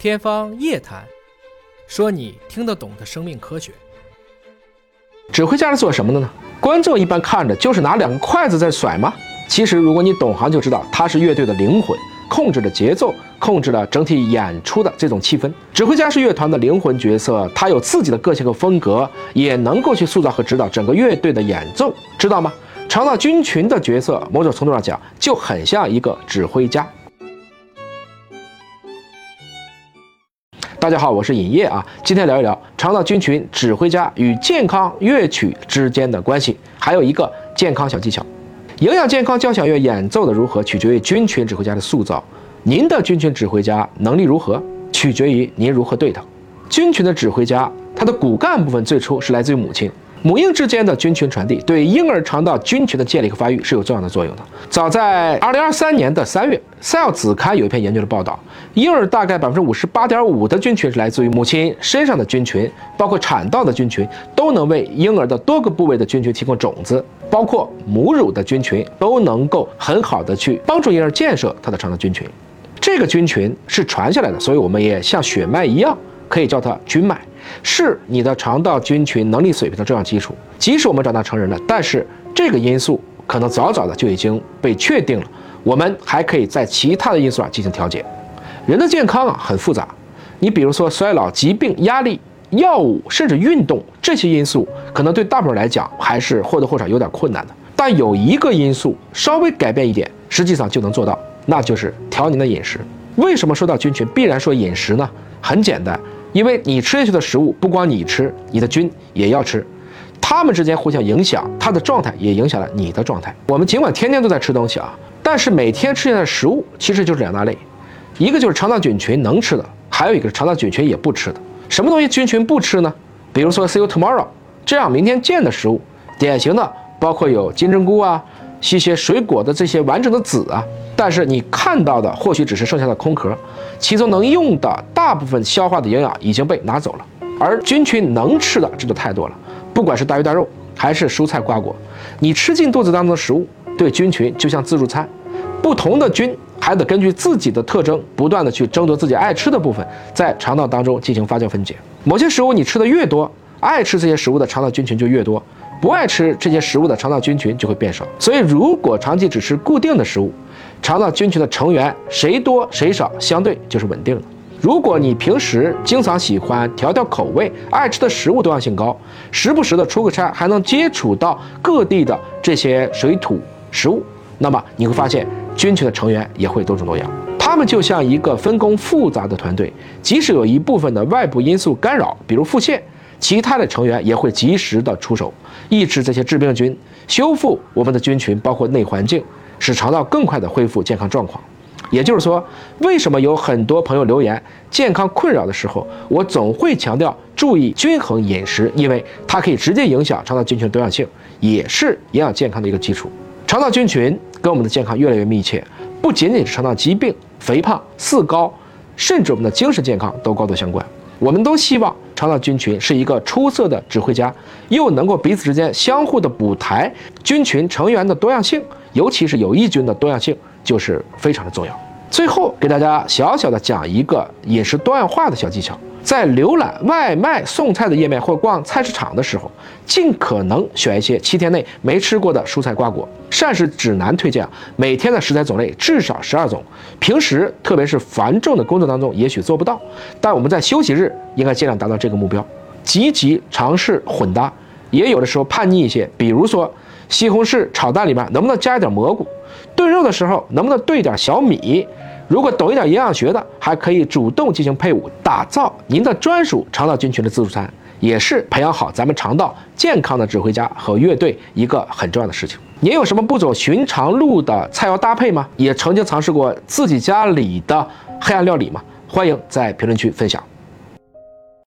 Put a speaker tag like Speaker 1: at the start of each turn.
Speaker 1: 天方夜谭，说你听得懂的生命科学。
Speaker 2: 指挥家是做什么的呢？观众一般看着就是拿两个筷子在甩吗？其实如果你懂行就知道，他是乐队的灵魂，控制着节奏，控制了整体演出的这种气氛。指挥家是乐团的灵魂角色，他有自己的个性和风格，也能够去塑造和指导整个乐队的演奏，知道吗？长岛军群的角色，某种程度上讲就很像一个指挥家。大家好，我是尹烨啊，今天聊一聊肠道菌群指挥家与健康乐曲之间的关系，还有一个健康小技巧。营养健康交响乐演奏的如何，取决于菌群指挥家的塑造。您的菌群指挥家能力如何，取决于您如何对他。菌群的指挥家，他的骨干部分最初是来自于母亲。母婴之间的菌群传递对婴儿肠道菌群的建立和发育是有重要的作用的。早在二零二三年的三月，《Cell》子刊有一篇研究的报道，婴儿大概百分之五十八点五的菌群是来自于母亲身上的菌群，包括产道的菌群都能为婴儿的多个部位的菌群提供种子，包括母乳的菌群都能够很好的去帮助婴儿建设他的肠道菌群。这个菌群是传下来的，所以我们也像血脉一样，可以叫它菌脉。是你的肠道菌群能力水平的重要基础。即使我们长大成人了，但是这个因素可能早早的就已经被确定了。我们还可以在其他的因素上进行调节。人的健康啊很复杂，你比如说衰老、疾病、压力、药物，甚至运动这些因素，可能对大部分来讲还是或多或少有点困难的。但有一个因素稍微改变一点，实际上就能做到，那就是调您的饮食。为什么说到菌群必然说饮食呢？很简单。因为你吃下去的食物，不光你吃，你的菌也要吃，它们之间互相影响，它的状态也影响了你的状态。我们尽管天天都在吃东西啊，但是每天吃下的食物其实就是两大类，一个就是肠道菌群能吃的，还有一个是肠道菌群也不吃的。什么东西菌群不吃呢？比如说 see you tomorrow 这样明天见的食物，典型的包括有金针菇啊。一些水果的这些完整的籽啊，但是你看到的或许只是剩下的空壳，其中能用的大部分消化的营养已经被拿走了。而菌群能吃的这就太多了，不管是大鱼大肉还是蔬菜瓜果，你吃进肚子当中的食物对菌群就像自助餐，不同的菌还得根据自己的特征不断的去争夺自己爱吃的部分，在肠道当中进行发酵分解。某些食物你吃的越多，爱吃这些食物的肠道菌群就越多。不爱吃这些食物的肠道菌群就会变少，所以如果长期只吃固定的食物，肠道菌群的成员谁多谁少相对就是稳定的。如果你平时经常喜欢调调口味，爱吃的食物多样性高，时不时的出个差还能接触到各地的这些水土食物，那么你会发现菌群的成员也会多种多样。它们就像一个分工复杂的团队，即使有一部分的外部因素干扰，比如腹泻。其他的成员也会及时的出手，抑制这些致病菌，修复我们的菌群，包括内环境，使肠道更快的恢复健康状况。也就是说，为什么有很多朋友留言健康困扰的时候，我总会强调注意均衡饮食，因为它可以直接影响肠道菌群多样性，也是营养健康的一个基础。肠道菌群跟我们的健康越来越密切，不仅仅是肠道疾病、肥胖、四高，甚至我们的精神健康都高度相关。我们都希望肠道菌群是一个出色的指挥家，又能够彼此之间相互的补台。菌群成员的多样性，尤其是有益菌的多样性，就是非常的重要。最后给大家小小的讲一个饮食多样化的小技巧。在浏览外卖送菜的页面或逛菜市场的时候，尽可能选一些七天内没吃过的蔬菜瓜果。膳食指南推荐啊每天的食材种类至少十二种。平时特别是繁重的工作当中，也许做不到，但我们在休息日应该尽量达到这个目标。积极尝试混搭，也有的时候叛逆一些，比如说西红柿炒蛋里面能不能加一点蘑菇？炖肉的时候能不能兑点小米？如果懂一点营养学的，还可以主动进行配伍，打造您的专属肠道菌群的自助餐，也是培养好咱们肠道健康的指挥家和乐队一个很重要的事情。您有什么不走寻常路的菜肴搭配吗？也曾经尝试过自己家里的黑暗料理吗？欢迎在评论区分享。